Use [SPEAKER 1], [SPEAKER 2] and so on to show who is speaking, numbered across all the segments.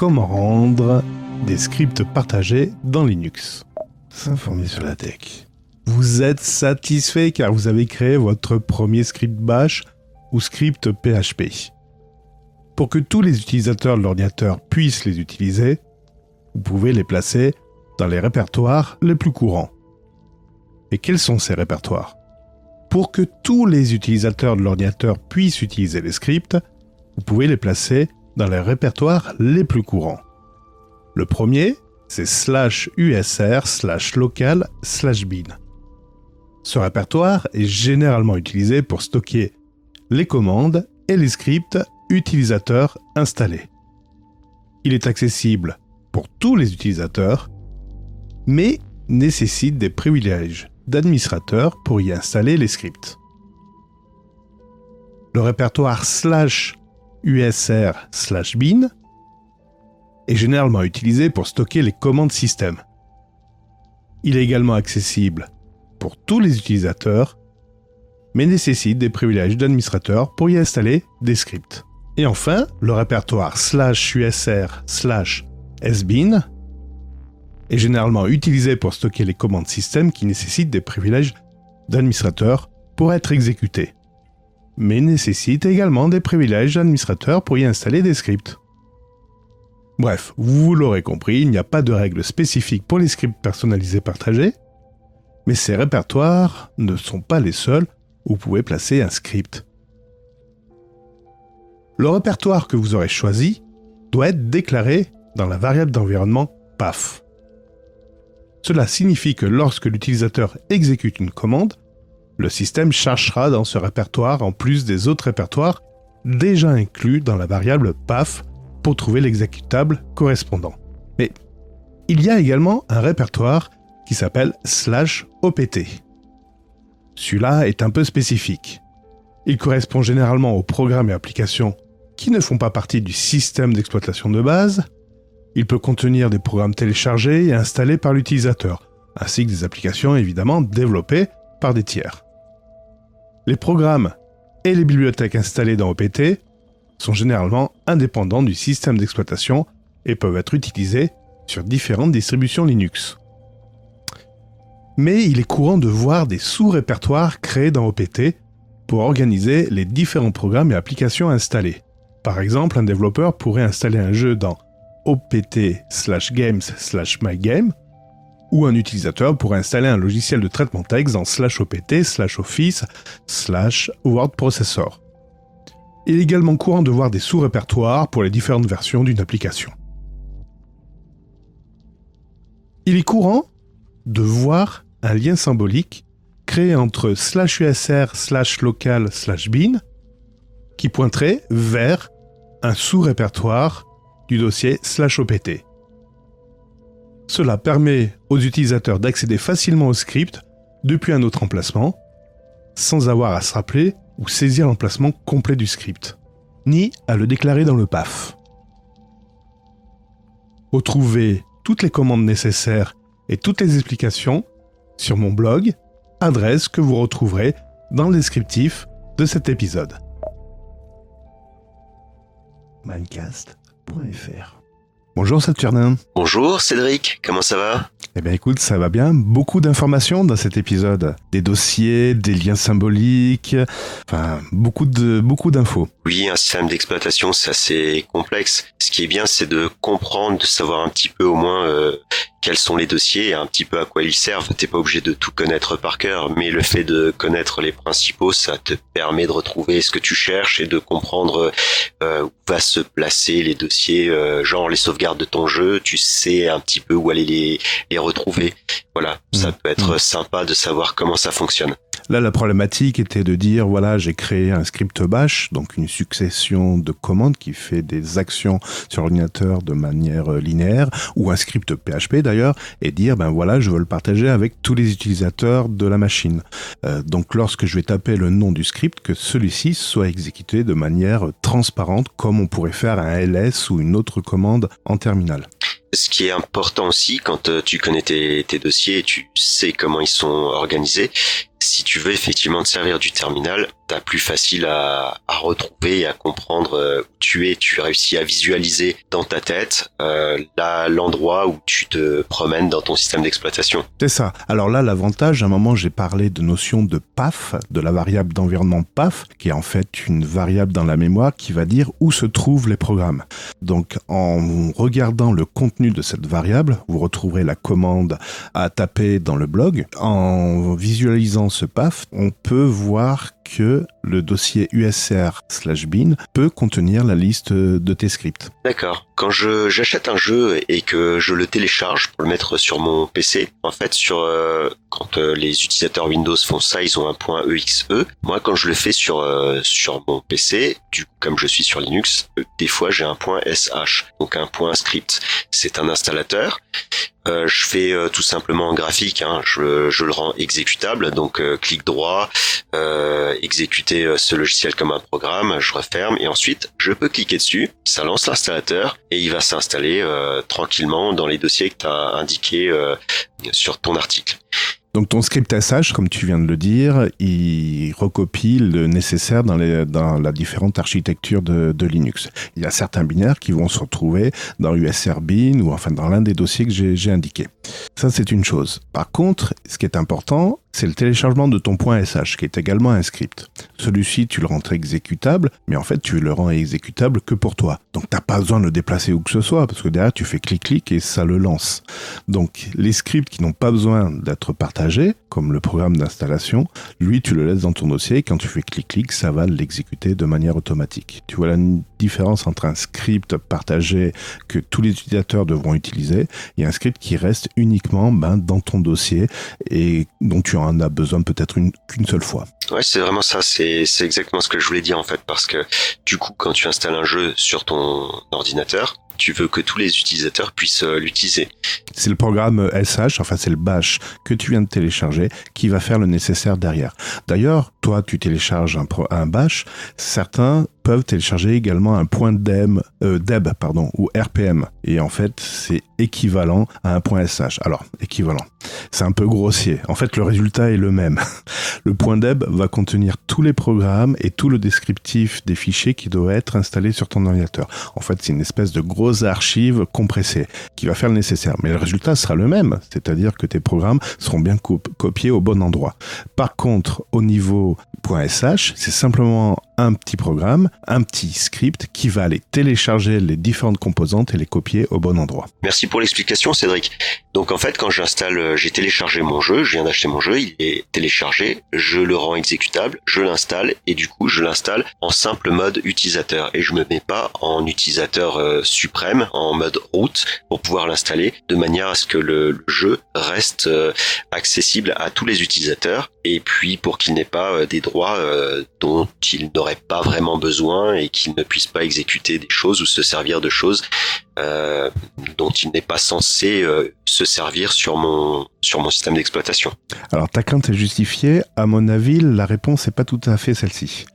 [SPEAKER 1] comment rendre des scripts partagés dans Linux. S'informer sur la tech. Vous êtes satisfait car vous avez créé votre premier script bash ou script PHP. Pour que tous les utilisateurs de l'ordinateur puissent les utiliser, vous pouvez les placer dans les répertoires les plus courants. Et quels sont ces répertoires? Pour que tous les utilisateurs de l'ordinateur puissent utiliser les scripts, vous pouvez les placer dans les répertoires les plus courants. Le premier, c'est slash usr slash local slash bin. Ce répertoire est généralement utilisé pour stocker les commandes et les scripts utilisateurs installés. Il est accessible pour tous les utilisateurs, mais nécessite des privilèges d'administrateur pour y installer les scripts. Le répertoire slash usr slash bin est généralement utilisé pour stocker les commandes système. Il est également accessible pour tous les utilisateurs, mais nécessite des privilèges d'administrateur pour y installer des scripts. Et enfin, le répertoire slash usr slash sbin est généralement utilisé pour stocker les commandes système qui nécessitent des privilèges d'administrateur pour être exécutées, mais nécessite également des privilèges d'administrateur pour y installer des scripts. Bref, vous l'aurez compris, il n'y a pas de règles spécifiques pour les scripts personnalisés partagés, mais ces répertoires ne sont pas les seuls où vous pouvez placer un script. Le répertoire que vous aurez choisi doit être déclaré dans la variable d'environnement PAF. Cela signifie que lorsque l'utilisateur exécute une commande, le système cherchera dans ce répertoire en plus des autres répertoires déjà inclus dans la variable PAF pour trouver l'exécutable correspondant. Mais il y a également un répertoire qui s'appelle slash OPT. Celui-là est un peu spécifique. Il correspond généralement aux programmes et applications qui ne font pas partie du système d'exploitation de base. Il peut contenir des programmes téléchargés et installés par l'utilisateur, ainsi que des applications évidemment développées par des tiers. Les programmes et les bibliothèques installées dans OPT sont généralement indépendants du système d'exploitation et peuvent être utilisés sur différentes distributions Linux mais il est courant de voir des sous-répertoires créés dans OPT pour organiser les différents programmes et applications installés. Par exemple, un développeur pourrait installer un jeu dans opt ou un utilisateur pourrait installer un logiciel de traitement texte dans slash opt slash office slash word processor. Il est également courant de voir des sous-répertoires pour les différentes versions d'une application. Il est courant de voir un lien symbolique créé entre slash usr slash local slash bin qui pointerait vers un sous-répertoire du dossier slash opt. Cela permet aux utilisateurs d'accéder facilement au script depuis un autre emplacement, sans avoir à se rappeler ou saisir l'emplacement complet du script, ni à le déclarer dans le PAF. Retrouvez toutes les commandes nécessaires et toutes les explications sur mon blog, adresse que vous retrouverez dans le descriptif de cet épisode. Bonjour Saturnin.
[SPEAKER 2] Bonjour Cédric, comment ça va?
[SPEAKER 1] Eh bien écoute, ça va bien. Beaucoup d'informations dans cet épisode. Des dossiers, des liens symboliques, enfin beaucoup de beaucoup d'infos.
[SPEAKER 2] Oui, un système d'exploitation, c'est assez complexe. Ce qui est bien, c'est de comprendre, de savoir un petit peu au moins euh, quels sont les dossiers et un petit peu à quoi ils servent. T'es pas obligé de tout connaître par cœur, mais le fait de connaître les principaux, ça te permet de retrouver ce que tu cherches et de comprendre euh, où va se placer les dossiers, euh, genre les sauvegardes de ton jeu. Tu sais un petit peu où aller les, les retrouver. Voilà, ça mmh. peut être mmh. sympa de savoir comment ça fonctionne.
[SPEAKER 1] Là, la problématique était de dire, voilà, j'ai créé un script bash, donc une succession de commandes qui fait des actions sur l'ordinateur de manière euh, linéaire, ou un script PHP d'ailleurs, et dire, ben voilà, je veux le partager avec tous les utilisateurs de la machine. Euh, donc lorsque je vais taper le nom du script, que celui-ci soit exécuté de manière transparente, comme on pourrait faire un ls ou une autre commande en terminal
[SPEAKER 2] ce qui est important aussi quand euh, tu connais tes, tes, dossiers et tu sais comment ils sont organisés, si tu veux effectivement te servir du terminal, t'as plus facile à, retrouver et à comprendre euh, où tu es. Tu réussis à visualiser dans ta tête euh, l'endroit où tu te promènes dans ton système d'exploitation.
[SPEAKER 1] C'est ça. Alors là, l'avantage, à un moment, j'ai parlé de notion de PAF, de la variable d'environnement PAF, qui est en fait une variable dans la mémoire qui va dire où se trouvent les programmes. Donc, en regardant le contenu de cette variable, vous retrouverez la commande à taper dans le blog. En visualisant ce PAF, on peut voir que le dossier usr slash bin peut contenir la liste de tes scripts.
[SPEAKER 2] D'accord. Quand j'achète un jeu et que je le télécharge pour le mettre sur mon PC, en fait, sur euh, quand euh, les utilisateurs Windows font ça, ils ont un point exe. Moi, quand je le fais sur euh, sur mon PC, comme je suis sur Linux, des fois j'ai un point sh, donc un point script. C'est un installateur euh, je fais euh, tout simplement un graphique, hein. je, je, le rends exécutable, donc euh, clic droit, exécuter ce logiciel comme un programme, je referme et ensuite je peux cliquer dessus, ça lance l'installateur et il va s'installer tranquillement dans les dossiers que tu as indiqués sur ton article.
[SPEAKER 1] Donc ton script SH, comme tu viens de le dire, il recopie le nécessaire dans, la différente architecture de, de, Linux. Il y a certains binaires qui vont se retrouver dans USRBin ou enfin dans l'un des dossiers que j'ai indiqué. Ça, c'est une chose. Par contre, ce qui est important, c'est le téléchargement de ton .sh, qui est également un script. Celui-ci, tu le rends exécutable, mais en fait, tu le rends exécutable que pour toi. Donc, t'as pas besoin de le déplacer où que ce soit, parce que derrière, tu fais clic-clic et ça le lance. Donc, les scripts qui n'ont pas besoin d'être partagés, comme le programme d'installation, lui, tu le laisses dans ton dossier, et quand tu fais clic-clic, ça va l'exécuter de manière automatique. Tu vois la différence entre un script partagé que tous les utilisateurs devront utiliser, et un script qui reste uniquement ben, dans ton dossier, et dont tu en as besoin peut-être qu'une seule fois.
[SPEAKER 2] Ouais, c'est vraiment ça. C'est exactement ce que je voulais dire en fait, parce que du coup, quand tu installes un jeu sur ton ordinateur, tu veux que tous les utilisateurs puissent euh, l'utiliser.
[SPEAKER 1] C'est le programme SH, enfin c'est le bash que tu viens de télécharger qui va faire le nécessaire derrière. D'ailleurs, toi tu télécharges un, un bash, certains peuvent télécharger également un point DEM, euh, DEB pardon, ou RPM. Et en fait, c'est équivalent à un point SH. Alors, équivalent. C'est un peu grossier. En fait, le résultat est le même. Le point DEB va contenir tous les programmes et tout le descriptif des fichiers qui doivent être installés sur ton ordinateur. En fait, c'est une espèce de grosse archive compressée qui va faire le nécessaire. Mais le résultat sera le même, c'est-à-dire que tes programmes seront bien copiés au bon endroit. Par contre, au niveau .sh, c'est simplement un petit programme, un petit script qui va aller télécharger les différentes composantes et les copier au bon endroit.
[SPEAKER 2] Merci pour l'explication Cédric. Donc en fait quand j'installe, euh, j'ai téléchargé mon jeu, je viens d'acheter mon jeu, il est téléchargé, je le rends exécutable, je l'installe et du coup je l'installe en simple mode utilisateur. Et je me mets pas en utilisateur euh, suprême, en mode root pour pouvoir l'installer de manière à ce que le, jeu reste euh, accessible à tous les utilisateurs et puis pour qu'il n'ait pas des droits dont il n'aurait pas vraiment besoin et qu'il ne puisse pas exécuter des choses ou se servir de choses euh, dont il n'est pas censé euh, se servir sur mon sur mon système d'exploitation.
[SPEAKER 1] Alors ta crainte est justifiée. À mon avis, la réponse n'est pas tout à fait celle-ci.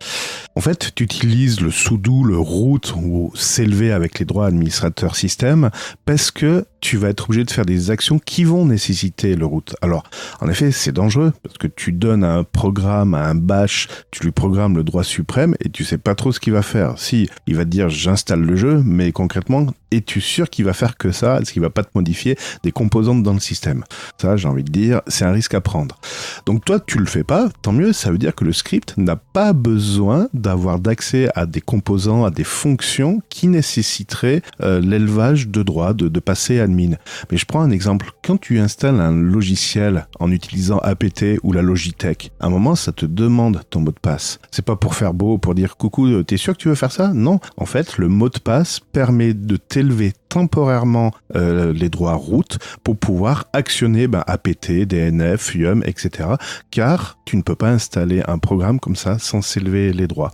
[SPEAKER 1] En fait, tu utilises le sudo, le root ou s'élever avec les droits administrateurs système parce que tu vas être obligé de faire des actions qui vont nécessiter le root. Alors, en effet, c'est dangereux parce que tu donnes un programme, à un bash, tu lui programmes le droit suprême et tu sais pas trop ce qu'il va faire. Si, il va te dire j'installe le jeu, mais concrètement, es-tu sûr qu'il va faire que ça? Est-ce qu'il va pas te modifier des composantes dans le système? Ça, j'ai envie de dire, c'est un risque à prendre. Donc toi, tu le fais pas, tant mieux, ça veut dire que le script n'a pas besoin d'avoir d'accès à des composants, à des fonctions qui nécessiteraient euh, l'élevage de droits, de, passer admin. Mais je prends un exemple. Quand tu installes un logiciel en utilisant APT ou la Logitech, à un moment, ça te demande ton mot de passe. C'est pas pour faire beau, pour dire coucou, t'es sûr que tu veux faire ça? Non. En fait, le mot de passe permet de t'élever temporairement euh, les droits route pour pouvoir actionner ben, APT, DNF, YUM, etc. Car tu ne peux pas installer un programme comme ça sans s'élever les droits.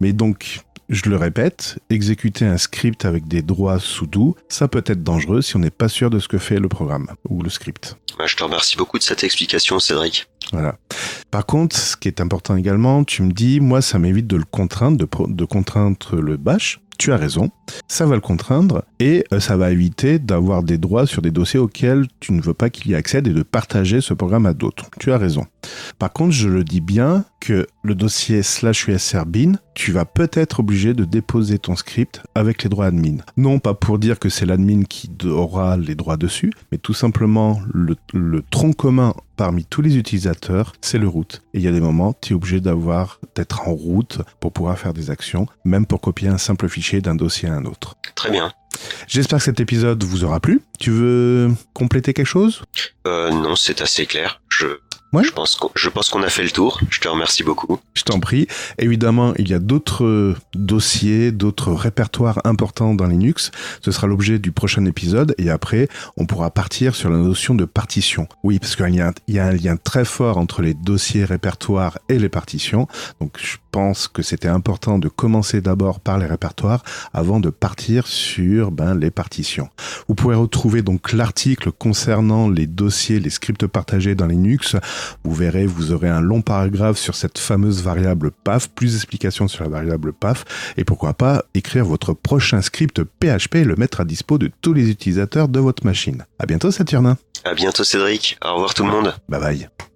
[SPEAKER 1] Mais donc, je le répète, exécuter un script avec des droits sous-doux, ça peut être dangereux si on n'est pas sûr de ce que fait le programme ou le script.
[SPEAKER 2] Je te remercie beaucoup de cette explication, Cédric.
[SPEAKER 1] Voilà. Par contre, ce qui est important également, tu me dis, moi, ça m'évite de le contraindre, de, de contraindre le bash. Tu as raison, ça va le contraindre, et euh, ça va éviter d'avoir des droits sur des dossiers auxquels tu ne veux pas qu'il y accède et de partager ce programme à d'autres. Tu as raison. Par contre, je le dis bien que le dossier slash usr bin, tu vas peut-être obligé de déposer ton script avec les droits admin. Non pas pour dire que c'est l'admin qui aura les droits dessus, mais tout simplement le, le tronc commun parmi tous les utilisateurs, c'est le route. Et il y a des moments, tu es obligé d'avoir, d'être en route pour pouvoir faire des actions, même pour copier un simple fichier d'un dossier à un autre.
[SPEAKER 2] Très bien.
[SPEAKER 1] J'espère que cet épisode vous aura plu. Tu veux compléter quelque chose?
[SPEAKER 2] Euh, Non, c'est assez clair. Je
[SPEAKER 1] Ouais.
[SPEAKER 2] Je pense qu'on, je pense qu'on a fait le tour. Je te remercie beaucoup.
[SPEAKER 1] Je t'en prie. Évidemment, il y a d'autres dossiers, d'autres répertoires importants dans Linux. Ce sera l'objet du prochain épisode. Et après, on pourra partir sur la notion de partition. Oui, parce qu'il y, a un- il y a un lien très fort entre les dossiers répertoires et les partitions. Donc, je pense que c'était important de commencer d'abord par les répertoires avant de partir sur ben, les partitions. Vous pourrez retrouver donc l'article concernant les dossiers, les scripts partagés dans Linux. Vous verrez, vous aurez un long paragraphe sur cette fameuse variable PAF, plus d'explications sur la variable PAF, et pourquoi pas écrire votre prochain script PHP et le mettre à dispo de tous les utilisateurs de votre machine. À bientôt Saturnin.
[SPEAKER 2] À bientôt Cédric. Au revoir tout le monde.
[SPEAKER 1] Bye bye.